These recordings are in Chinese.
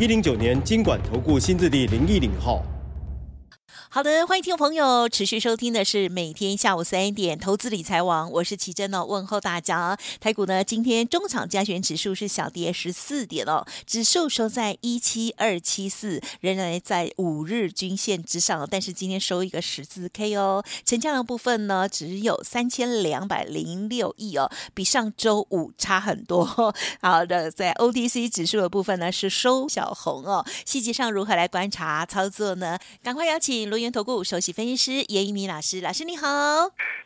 一零九年金管投顾新字第零一零号。好的，欢迎听众朋友持续收听的是每天下午三点投资理财王，我是奇珍哦，问候大家。台股呢，今天中场加权指数是小跌十四点哦，指数收在一七二七四，仍然在五日均线之上，但是今天收一个十字 K 哦，成交量部分呢只有三千两百零六亿哦，比上周五差很多。好的，在 OTC 指数的部分呢是收小红哦，细节上如何来观察操作呢？赶快邀请罗。投顾首席分析师严一民老师，老师你好。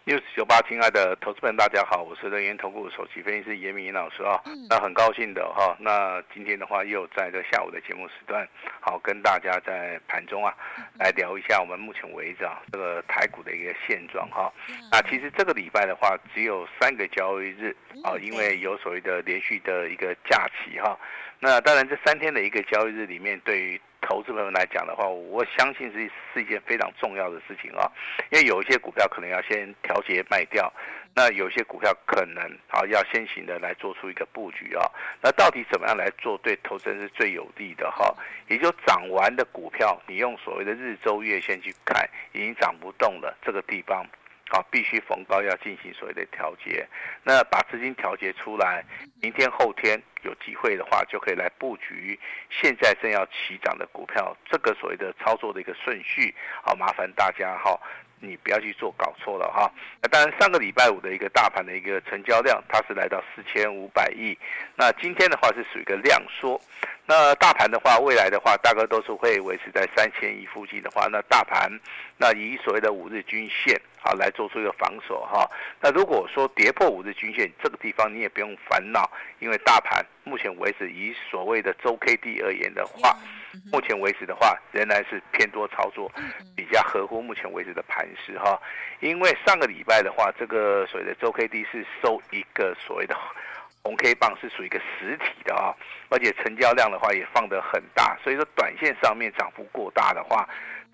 News 九八，亲爱的投资朋友，大家好，我是人源投顾首席分析师严一民老师啊。嗯、那很高兴的哈，那今天的话又在这下午的节目时段，好跟大家在盘中啊来聊一下我们目前为止啊这个台股的一个现状哈。那其实这个礼拜的话只有三个交易日啊，因为有所谓的连续的一个假期哈。那当然这三天的一个交易日里面，对于投资朋友来讲的话，我相信是是一件非常重要的事情啊，因为有一些股票可能要先调节卖掉，那有些股票可能啊要先行的来做出一个布局啊，那到底怎么样来做对投资人是最有利的哈？也就涨完的股票，你用所谓的日周月线去看，已经涨不动了，这个地方。好，必须逢高要进行所谓的调节，那把资金调节出来，明天后天有机会的话，就可以来布局现在正要起涨的股票，这个所谓的操作的一个顺序，好，麻烦大家哈，你不要去做搞错了哈。那当然，上个礼拜五的一个大盘的一个成交量，它是来到四千五百亿，那今天的话是属于一个量缩。那大盘的话，未来的话，大概都是会维持在三千亿附近的话，那大盘那以所谓的五日均线啊来做出一个防守哈。那如果说跌破五日均线这个地方，你也不用烦恼，因为大盘目前为止以所谓的周 K D 而言的话，目前为止的话仍然是偏多操作，比较合乎目前为止的盘势哈。因为上个礼拜的话，这个所谓的周 K D 是收一个所谓的。红 K 棒是属于一个实体的啊，而且成交量的话也放得很大，所以说短线上面涨幅过大的话，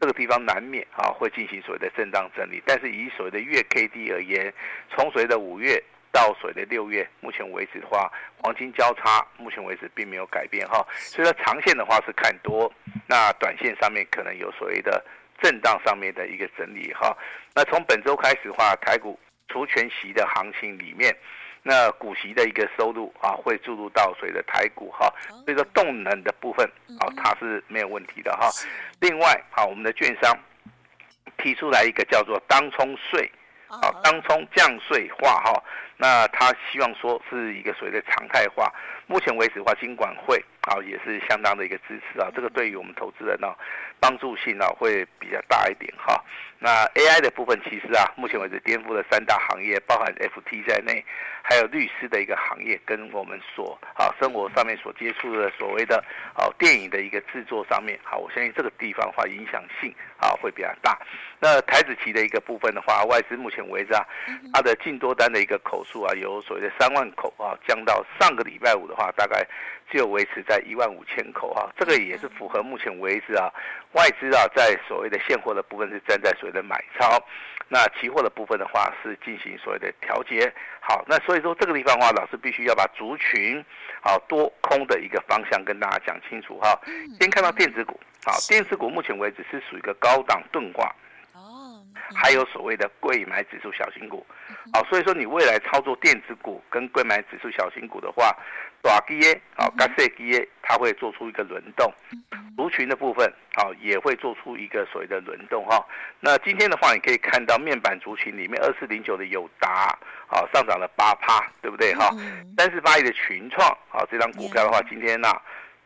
这个地方难免啊会进行所谓的震荡整理。但是以所谓的月 K D 而言，从所谓的五月到所谓的六月，目前为止的话，黄金交叉，目前为止并没有改变哈。所以说长线的话是看多，那短线上面可能有所谓的震荡上面的一个整理哈。那从本周开始的话，台股除全息的行情里面。那股息的一个收入啊，会注入到所谓的台股哈，所以说动能的部分啊，它是没有问题的哈。另外，啊，我们的券商提出来一个叫做当冲税，啊，当冲降税化哈，那他希望说是一个所谓的常态化。目前为止的话，金管会啊也是相当的一个支持啊，这个对于我们投资人呢，帮助性呢会比较大一点哈。那 AI 的部分其实啊，目前为止颠覆了三大行业，包含 FT 在内，还有律师的一个行业，跟我们所啊生活上面所接触的所谓的啊电影的一个制作上面，好，我相信这个地方的话影响性啊会比较大。那台子期的一个部分的话，外资目前为止啊，它的净多单的一个口数啊，由所谓的三万口啊降到上个礼拜五的话，大概只有维持在一万五千口啊，这个也是符合目前为止啊外资啊在所谓的现货的部分是站在所谓的买超，那期货的部分的话是进行所谓的调节。好，那所以说这个地方的话，老师必须要把族群好多空的一个方向跟大家讲清楚哈。先看到电子股，好，电子股目前为止是属于一个高档钝化。还有所谓的贵买指数小型股，好，所以说你未来操作电子股跟贵买指数小型股的话，大基耶啊，跟小基耶，它会做出一个轮动，族群的部分啊也会做出一个所谓的轮动哈。那今天的话，你可以看到面板族群里面，二四零九的友达啊上涨了八趴，对不对哈？三四八亿的群创啊这张股票的话，今天呢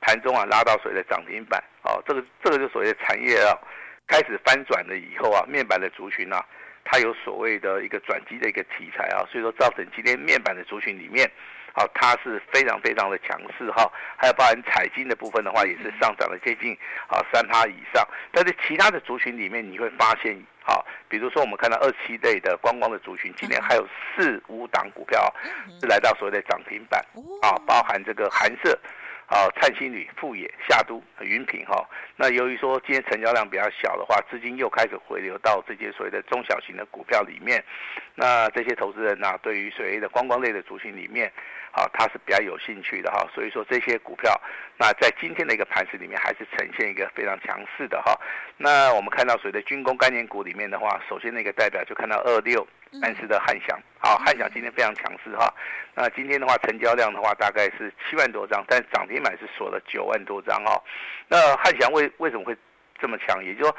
盘中啊拉到所谓的涨停板啊，这个这个就所谓的产业啊。开始翻转了以后啊，面板的族群啊，它有所谓的一个转机的一个题材啊，所以说造成今天面板的族群里面，好，它是非常非常的强势哈，还有包含彩金的部分的话，也是上涨了接近啊三趴以上。但是其他的族群里面，你会发现，好，比如说我们看到二七类的观光的族群，今天还有四五档股票是来到所谓的涨停板啊，包含这个寒舍。好，灿星旅、富野、夏都、云品哈。那由于说今天成交量比较小的话，资金又开始回流到这些所谓的中小型的股票里面。那这些投资人呢、对于所谓的观光类的族群里面，啊，他是比较有兴趣的哈。所以说这些股票，那在今天的一个盘势里面，还是呈现一个非常强势的哈。那我们看到所谓的军工概念股里面的话，首先那个代表就看到二六。三十的汉翔，好，汉翔今天非常强势哈。那今天的话，成交量的话大概是七万多张，但涨停板是锁了九万多张哈。那汉翔为为什么会这么强？也就是说，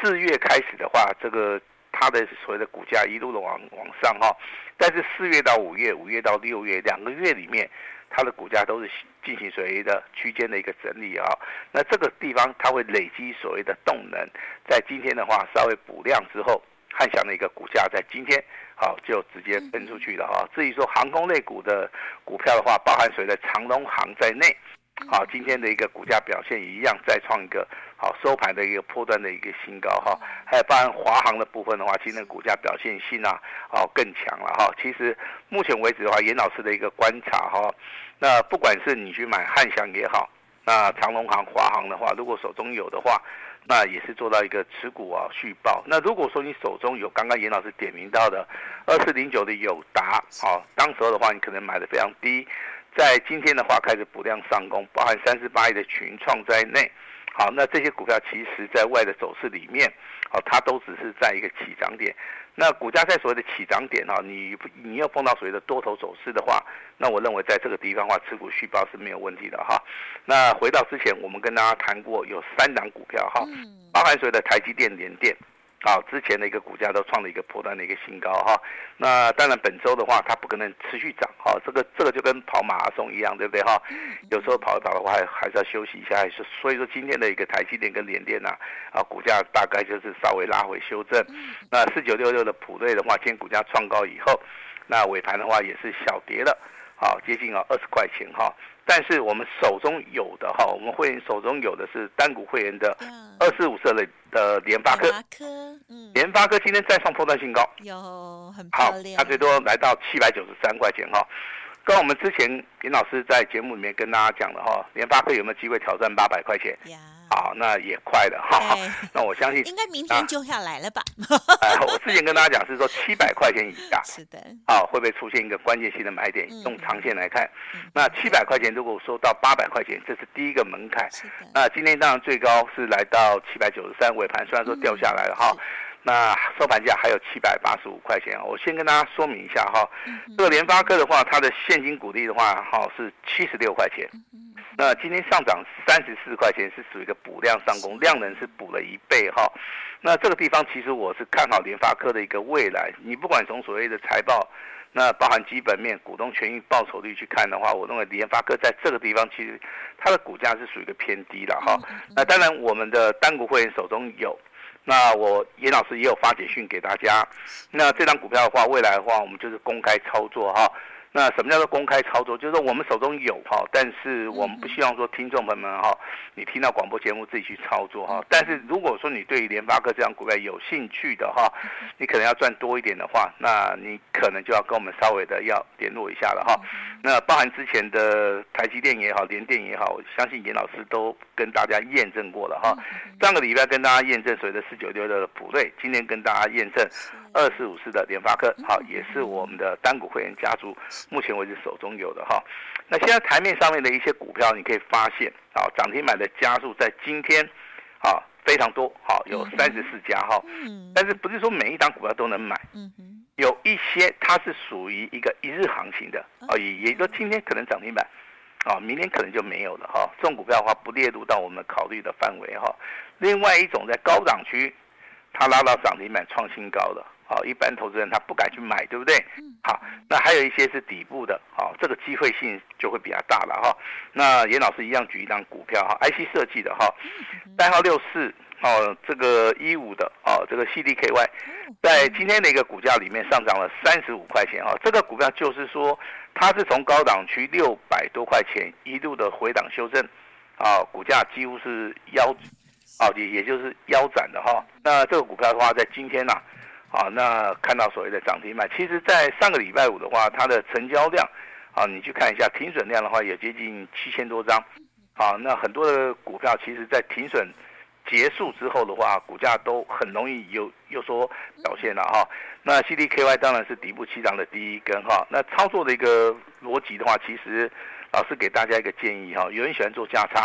四月开始的话，这个它的所谓的股价一路的往往上哈。但是四月到五月，五月到六月两个月里面，它的股价都是进行所谓的区间的一个整理啊。那这个地方它会累积所谓的动能，在今天的话稍微补量之后。汉翔的一个股价在今天好就直接分出去了哈。至于说航空类股的股票的话，包含谁的长荣航在内，好，今天的一个股价表现一样，再创一个好收盘的一个波段的一个新高哈。还有包含华航的部分的话，今天的股价表现性啊，哦更强了哈。其实目前为止的话，严老师的一个观察哈，那不管是你去买汉翔也好，那长荣航、华航的话，如果手中有的话。那也是做到一个持股啊续报。那如果说你手中有刚刚严老师点名到的二四零九的友达，啊，当时候的话你可能买的非常低，在今天的话开始补量上攻，包含三十八亿的群创在内，好，那这些股票其实在外的走势里面，好，它都只是在一个起涨点。那股价在所谓的起涨点哈，你你又碰到所谓的多头走势的话，那我认为在这个地方的话，持股续报是没有问题的哈。那回到之前我们跟大家谈过，有三档股票哈，包含所谓的台积电、联电。好，之前的一个股价都创了一个破段的一个新高哈。那当然本周的话，它不可能持续涨哈。这个这个就跟跑马拉松一样，对不对哈？有时候跑一跑的话，还还是要休息一下。还是所以说今天的一个台积电跟联电呐，啊股价大概就是稍微拉回修正。那四九六六的普瑞的话，今天股价创高以后，那尾盘的话也是小跌了，好接近啊二十块钱哈。但是我们手中有的哈，我们会员手中有的是单股会员的二四五色的的联发科，联发科今天再创破断新高，有很漂亮，好，它最多来到七百九十三块钱哈。跟我们之前林老师在节目里面跟大家讲的哈，联发科有没有机会挑战八百块钱？好，那也快了哈。那我相信应该明天就要来了吧？哎，我之前跟大家讲是说 七百块钱以下，是的。好，会不会出现一个关键性的买点？用长线来看，那七百块钱如果说到八百块钱，这是第一个门槛。那今天当然最高是来到七百九十三，尾盘虽然说掉下来了哈。那收盘价还有七百八十五块钱，我先跟大家说明一下哈。这个联发科的话，它的现金股利的话，哈是七十六块钱。那今天上涨三十四块钱，是属于一个补量上攻，量能是补了一倍哈。那这个地方其实我是看好联发科的一个未来。你不管从所谓的财报，那包含基本面、股东权益报酬率去看的话，我认为联发科在这个地方其实它的股价是属于一个偏低了哈。那当然我们的单股会员手中有，那我严老师也有发简讯给大家。那这张股票的话，未来的话我们就是公开操作哈。那什么叫做公开操作？就是说我们手中有哈，但是我们不希望说听众朋友们哈，你听到广播节目自己去操作哈。但是如果说你对于联发科这样股票有兴趣的哈，你可能要赚多一点的话，那你可能就要跟我们稍微的要联络一下了哈。那包含之前的台积电也好，联电也好，我相信严老师都跟大家验证过了哈。上个礼拜跟大家验证所谓的四九六六的普瑞，今天跟大家验证二四五四的联发科，好，也是我们的单股会员家族。目前为止手中有的哈，那现在台面上面的一些股票，你可以发现啊，涨停板的家数在今天啊非常多，好有三十四家哈，但是不是说每一档股票都能买，有一些它是属于一个一日行情的啊，也也就今天可能涨停板，啊，明天可能就没有了哈，这种股票的话不列入到我们考虑的范围哈。另外一种在高档区，它拉到涨停板创新高的。好，一般投资人他不敢去买，对不对？好，那还有一些是底部的，好，这个机会性就会比较大了哈。那严老师一样举一张股票哈，IC 设计的哈，代号六四哦，这个一五的哦，这个 CDKY，在今天的一个股价里面上涨了三十五块钱哈，这个股票就是说它是从高档区六百多块钱一路的回档修正，啊，股价几乎是腰，啊，也也就是腰斩的哈。那这个股票的话，在今天呢，啊，那看到所谓的涨停板，其实在上个礼拜五的话，它的成交量，啊，你去看一下停损量的话，也接近七千多张，啊，那很多的股票其实在停损结束之后的话，股价都很容易有有所表现了哈。那 CDKY 当然是底部起涨的第一根哈。那操作的一个逻辑的话，其实老师给大家一个建议哈。有人喜欢做价差，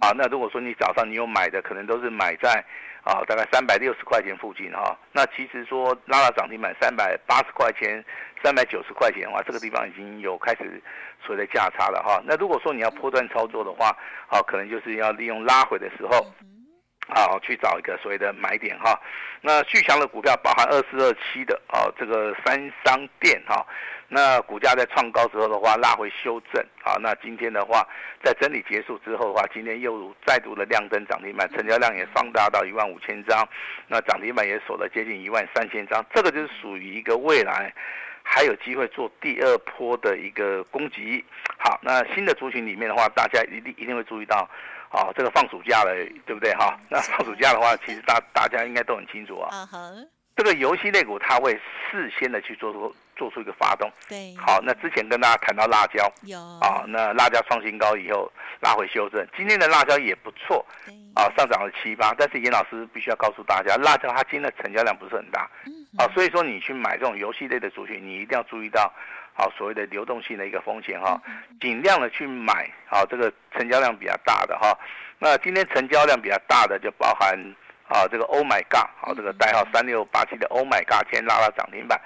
啊，那如果说你早上你有买的，可能都是买在啊大概三百六十块钱附近哈。那其实说拉到涨停板三百八十块钱、三百九十块钱的话，这个地方已经有开始所谓的价差了哈。那如果说你要波段操作的话，啊，可能就是要利用拉回的时候。好，去找一个所谓的买点哈。那续强的股票包含二四二七的啊，这个三商店哈。那股价在创高之后的话，拉回修正啊。那今天的话，在整理结束之后的话，今天又再度的亮灯涨停板，成交量也放大到一万五千张，那涨停板也锁了接近一万三千张。这个就是属于一个未来还有机会做第二波的一个攻击。好，那新的族群里面的话，大家一定一定会注意到。哦，这个放暑假了，对不对哈？那放暑假的话，其实大大家应该都很清楚啊。Uh huh. 这个游戏类股它会事先的去做出做出一个发动。对。好，那之前跟大家谈到辣椒。有。啊，那辣椒创新高以后拉回修正，今天的辣椒也不错。对。啊，上涨了七八，但是严老师必须要告诉大家，辣椒它今天的成交量不是很大。嗯。啊，所以说你去买这种游戏类的族群，你一定要注意到。好，所谓的流动性的一个风险哈，尽量的去买好这个成交量比较大的哈。那今天成交量比较大的就包含啊这个 Oh My God，好这个代号三六八七的 Oh My God，今天拉到涨停板。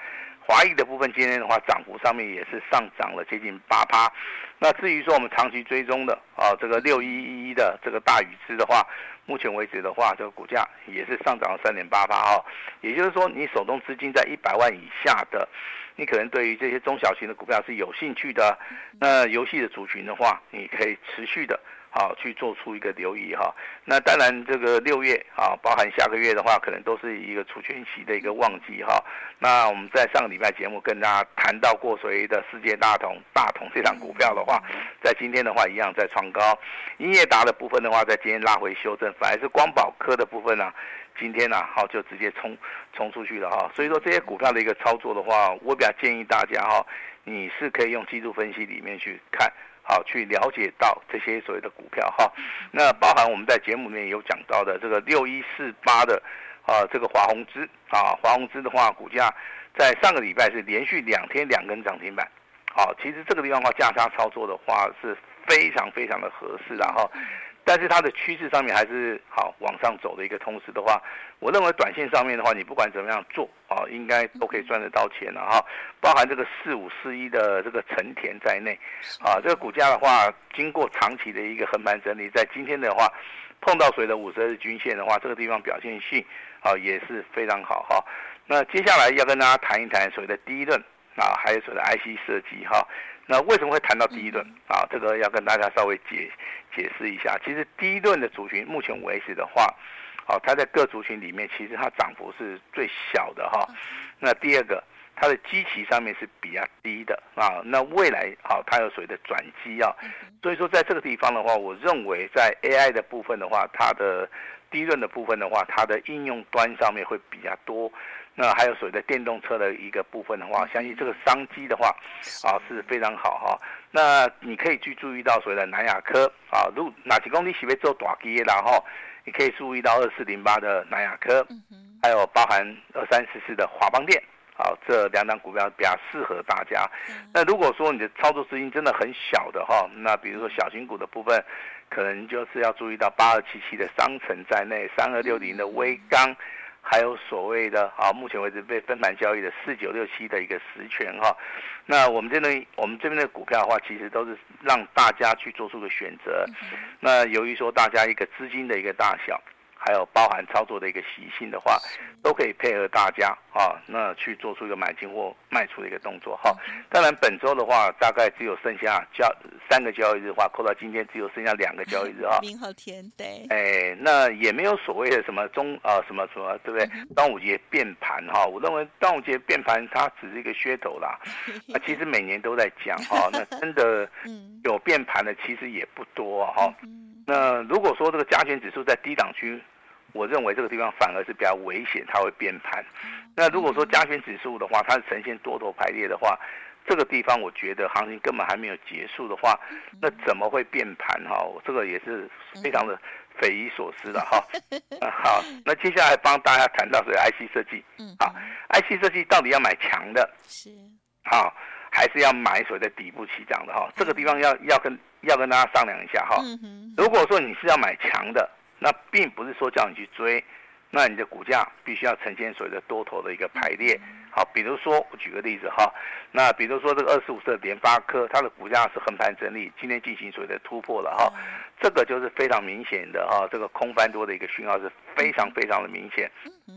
华谊的部分今天的话涨幅上面也是上涨了接近八趴。那至于说我们长期追踪的啊这个六一一一的这个大禹资的话，目前为止的话，这个股价也是上涨了三点八趴哈。也就是说，你手中资金在一百万以下的。你可能对于这些中小型的股票是有兴趣的，那游戏的族群的话，你可以持续的啊去做出一个留意哈。那当然，这个六月啊，包含下个月的话，可能都是一个除权息的一个旺季哈。那我们在上个礼拜节目跟大家谈到过所谓的世界大同大同这档股票的话，在今天的话一样在创高。英业达的部分的话，在今天拉回修正，反而是光宝科的部分呢、今天呢、好就直接冲冲出去了哈，所以说这些股票的一个操作的话，我比较建议大家哈，你是可以用技术分析里面去看，好去了解到这些所谓的股票哈。那包含我们在节目里面有讲到的这个六一四八的啊，这个华宏资啊，华宏资的话，股价在上个礼拜是连续两天两根涨停板，好，其实这个地方的话价差操作的话是非常非常的合适然后。但是它的趋势上面还是好往上走的一个同时的话，我认为短线上面的话，你不管怎么样做啊，应该都可以赚得到钱了哈。包含这个四五四一的这个成田在内，啊，这个股价的话，经过长期的一个横盘整理，在今天的话，碰到谁的五十日均线的话，这个地方表现性啊也是非常好哈。那接下来要跟大家谈一谈所谓的第一轮啊，还有所谓的 IC 设计哈。那为什么会谈到第一轮啊？这个要跟大家稍微解解释一下。其实第一轮的族群，目前为止的话，好，它在各族群里面，其实它涨幅是最小的哈。那第二个，它的基期上面是比较低的啊。那未来好，它有所谓的转机啊。所以说，在这个地方的话，我认为在 AI 的部分的话，它的第一轮的部分的话，它的应用端上面会比较多。那还有所谓的电动车的一个部分的话，相信这个商机的话，啊是非常好哈。那你可以去注意到所谓的南亚科啊，如哪几公里起飞做大机，然后你可以注意到二四零八的南亚科，还有包含二三四四的华邦电，好这两档股票比较适合大家。那如果说你的操作资金真的很小的哈，那比如说小型股的部分，可能就是要注意到八二七七的商城在内，三二六零的微刚。还有所谓的啊，目前为止被分盘交易的四九六七的一个实权哈，那我们这边我们这边的股票的话，其实都是让大家去做出个选择。那由于说大家一个资金的一个大小，还有包含操作的一个习性的话，都可以配合大家啊，那去做出一个买进或卖出的一个动作哈。当然本周的话，大概只有剩下交三个交易日的话，扣到今天只有剩下两个交易日啊。明后天对。哎，那也没有所谓的什么中啊什么什么，对不对？端午节变盘哈，我认为端午节变盘它只是一个噱头啦。那其实每年都在讲哈，那真的 有变盘的其实也不多哈。那如果说这个加权指数在低档区，我认为这个地方反而是比较危险，它会变盘。那如果说加权指数的话，它是呈现多头排列的话，这个地方我觉得行情根本还没有结束的话，那怎么会变盘哈？这个也是非常的匪夷所思的哈。好，那接下来帮大家谈到是 IC 设计，啊，IC 设计到底要买强的，是，好，还是要买所谓的底部起涨的哈？这个地方要要跟。要跟大家商量一下哈，如果说你是要买强的，那并不是说叫你去追，那你的股价必须要呈现所谓的多头的一个排列。好，比如说我举个例子哈，那比如说这个二十五色联发科，它的股价是横盘整理，今天进行所谓的突破了哈，这个就是非常明显的哈，这个空翻多的一个讯号是非常非常的明显。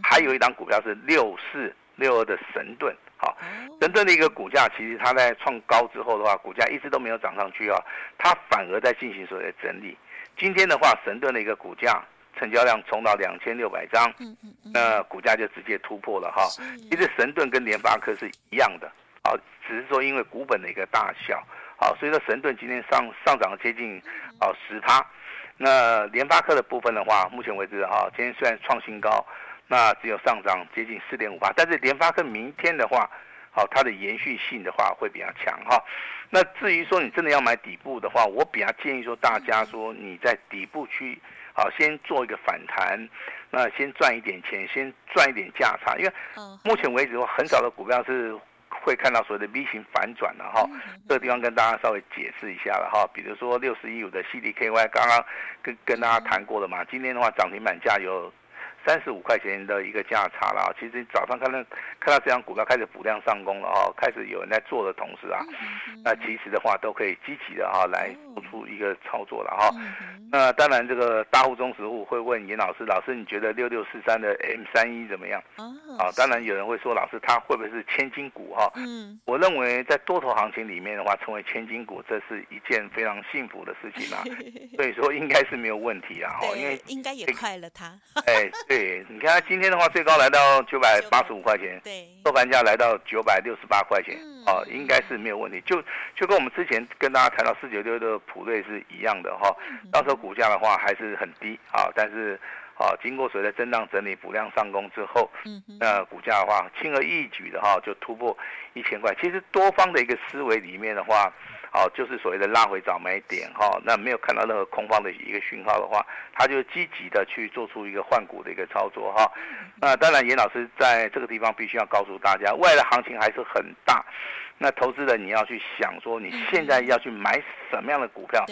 还有一档股票是六四六二的神盾。好，神盾的一个股价，其实它在创高之后的话，股价一直都没有涨上去啊，它反而在进行所谓的整理。今天的话，神盾的一个股价成交量冲到两千六百张，那股价就直接突破了哈。其实神盾跟联发科是一样的，啊，只是说因为股本的一个大小，好，所以说神盾今天上上涨了接近啊十趴。那联发科的部分的话，目前为止哈，今天虽然创新高。那只有上涨接近四点五八，但是联发科明天的话，好，它的延续性的话会比较强哈。那至于说你真的要买底部的话，我比较建议说大家说你在底部区，好，先做一个反弹，那先赚一点钱，先赚一点价差，因为目前为止很少的股票是会看到所谓的 V 型反转的哈。这个地方跟大家稍微解释一下了哈，比如说六十一五的 CDKY，刚刚跟跟大家谈过了嘛，今天的话涨停板价有。三十五块钱的一个价差了，其实早上看到看到这张股票开始补量上攻了哦，开始有人在做的同时啊，那其实的话都可以积极的哈来做出一个操作了哈。那当然这个大户中实户会问严老师，老师你觉得六六四三的 M 三一怎么样？啊，当然有人会说老师他会不会是千金股哈？嗯，我认为在多头行情里面的话，成为千金股这是一件非常幸福的事情啊，所以说应该是没有问题啊，哈，因为应该也快了他。哎，对。对，你看今天的话，最高来到九百八十五块钱，对，收盘价来到九百六十八块钱，哦，应该是没有问题。就就跟我们之前跟大家谈到四九六的普瑞是一样的哈，到时候股价的话还是很低啊，但是啊，经过所谓的震荡整理、补量上攻之后，那股价的话轻而易举的哈就突破一千块。其实多方的一个思维里面的话。好，就是所谓的拉回早买点哈，那没有看到任何空方的一个讯号的话，他就积极的去做出一个换股的一个操作哈。那当然，严老师在这个地方必须要告诉大家，未来的行情还是很大。那投资人你要去想说，你现在要去买什么样的股票，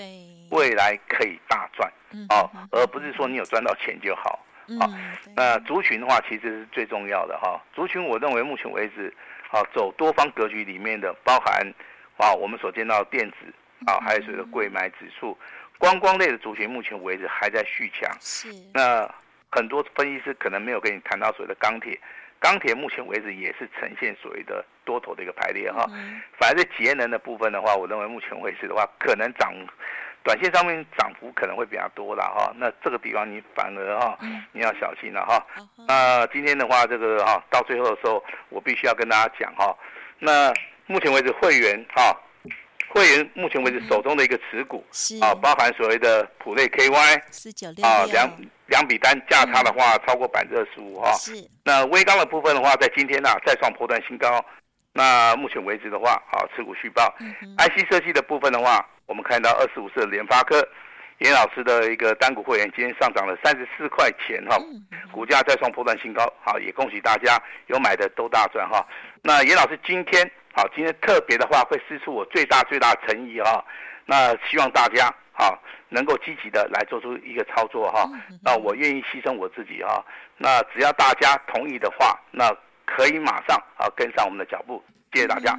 未来可以大赚哦，而不是说你有赚到钱就好。好，那族群的话其实是最重要的哈。族群我认为目前为止，好走多方格局里面的包含。啊，我们所见到的电子啊，还有所谓的柜买指数，观光类的族群，目前为止还在续强。是。那很多分析师可能没有跟你谈到所谓的钢铁，钢铁目前为止也是呈现所谓的多头的一个排列哈。嗯。反而是节能的部分的话，我认为目前为止的话，可能涨，短线上面涨幅可能会比较多了哈。那这个地方你反而哈，你要小心了哈。那今天的话，这个哈到最后的时候，我必须要跟大家讲哈，那。目前为止，会员哈，会员目前为止手中的一个持股啊，包含所谓的普瑞 KY 四九六啊，两两笔单价差的话超过百分之二十五哈。是。那微钢的部分的话，在今天呢再创波段新高。那目前为止的话，啊持股续抱。IC 设计的部分的话，我们看到二十五的联发科，严老师的一个单股会员今天上涨了三十四块钱哈，股价再创破断新高。好，也恭喜大家有买的都大赚哈。那严老师今天。好，今天特别的话会施出我最大最大的诚意哈，那希望大家啊能够积极的来做出一个操作哈，那我愿意牺牲我自己啊，那只要大家同意的话，那可以马上啊跟上我们的脚步。谢谢大家。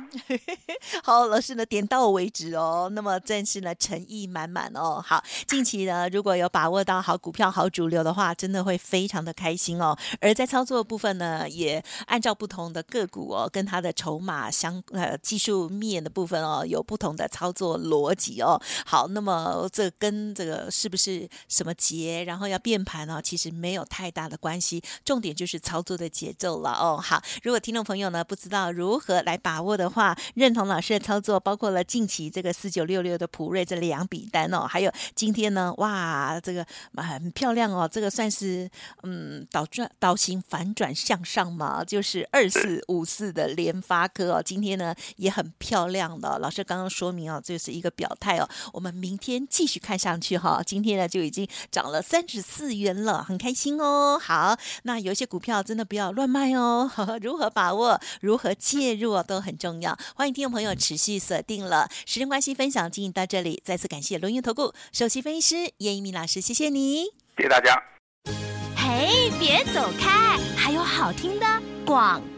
好，老师呢点到为止哦。那么真是呢诚意满满哦。好，近期呢如果有把握到好股票、好主流的话，真的会非常的开心哦。而在操作部分呢，也按照不同的个股哦，跟它的筹码相呃技术面的部分哦，有不同的操作逻辑哦。好，那么这跟这个是不是什么节，然后要变盘呢？其实没有太大的关系，重点就是操作的节奏了哦。好，如果听众朋友呢不知道如何来把握的话，认同老师的操作，包括了近期这个四九六六的普瑞这两笔单哦，还有今天呢，哇，这个很漂亮哦，这个算是嗯倒转倒型反转向上嘛，就是二四五四的联发科哦，今天呢也很漂亮的。老师刚刚说明哦，这是一个表态哦，我们明天继续看上去哈，今天呢就已经涨了三十四元了，很开心哦。好，那有些股票真的不要乱卖哦，如何把握，如何介入都很重要。欢迎听众朋友持续锁定了时间关系，分享进行到这里，再次感谢龙云投顾首席分析师叶一鸣老师，谢谢你，谢谢大家。嘿，别走开，还有好听的广告。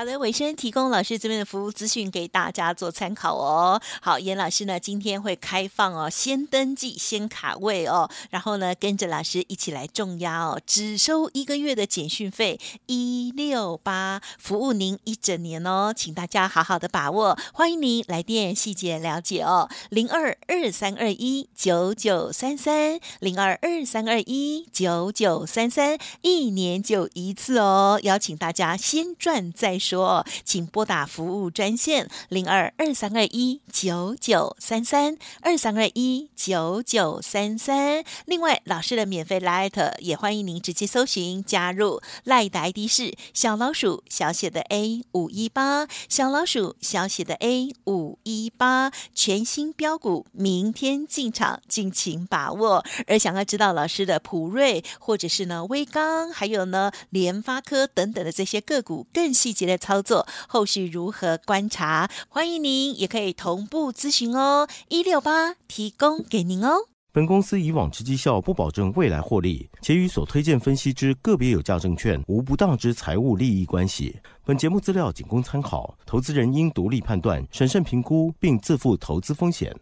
好的，尾声提供老师这边的服务资讯给大家做参考哦。好，严老师呢今天会开放哦，先登记先卡位哦，然后呢跟着老师一起来重压哦，只收一个月的简讯费一六八，服务您一整年哦，请大家好好的把握，欢迎您来电细节了解哦，零二二三二一九九三三零二二三二一九九三三，一年就一次哦，邀请大家先赚再说，说请拨打服务专线零二二三二一九九三三二三二一九九三三。另外，老师的免费 Line 也欢迎您直接搜寻加入，Line 的 ID 是小老鼠小写的 A 五一八，小老鼠小写的 A 五一八，全新标股，明天进场，敬请把握。而想要知道老师的普瑞或者是呢威刚，还有呢联发科等等的这些个股更细节的操作，后续如何观察？欢迎您也可以同步咨询哦，一六八提供给您哦。本公司以往之绩效不保证未来获利，且与所推荐分析之个别有价证券无不当之财务利益关系。本节目资料仅供参考，投资人应独立判断、审慎评估，并自负投资风险。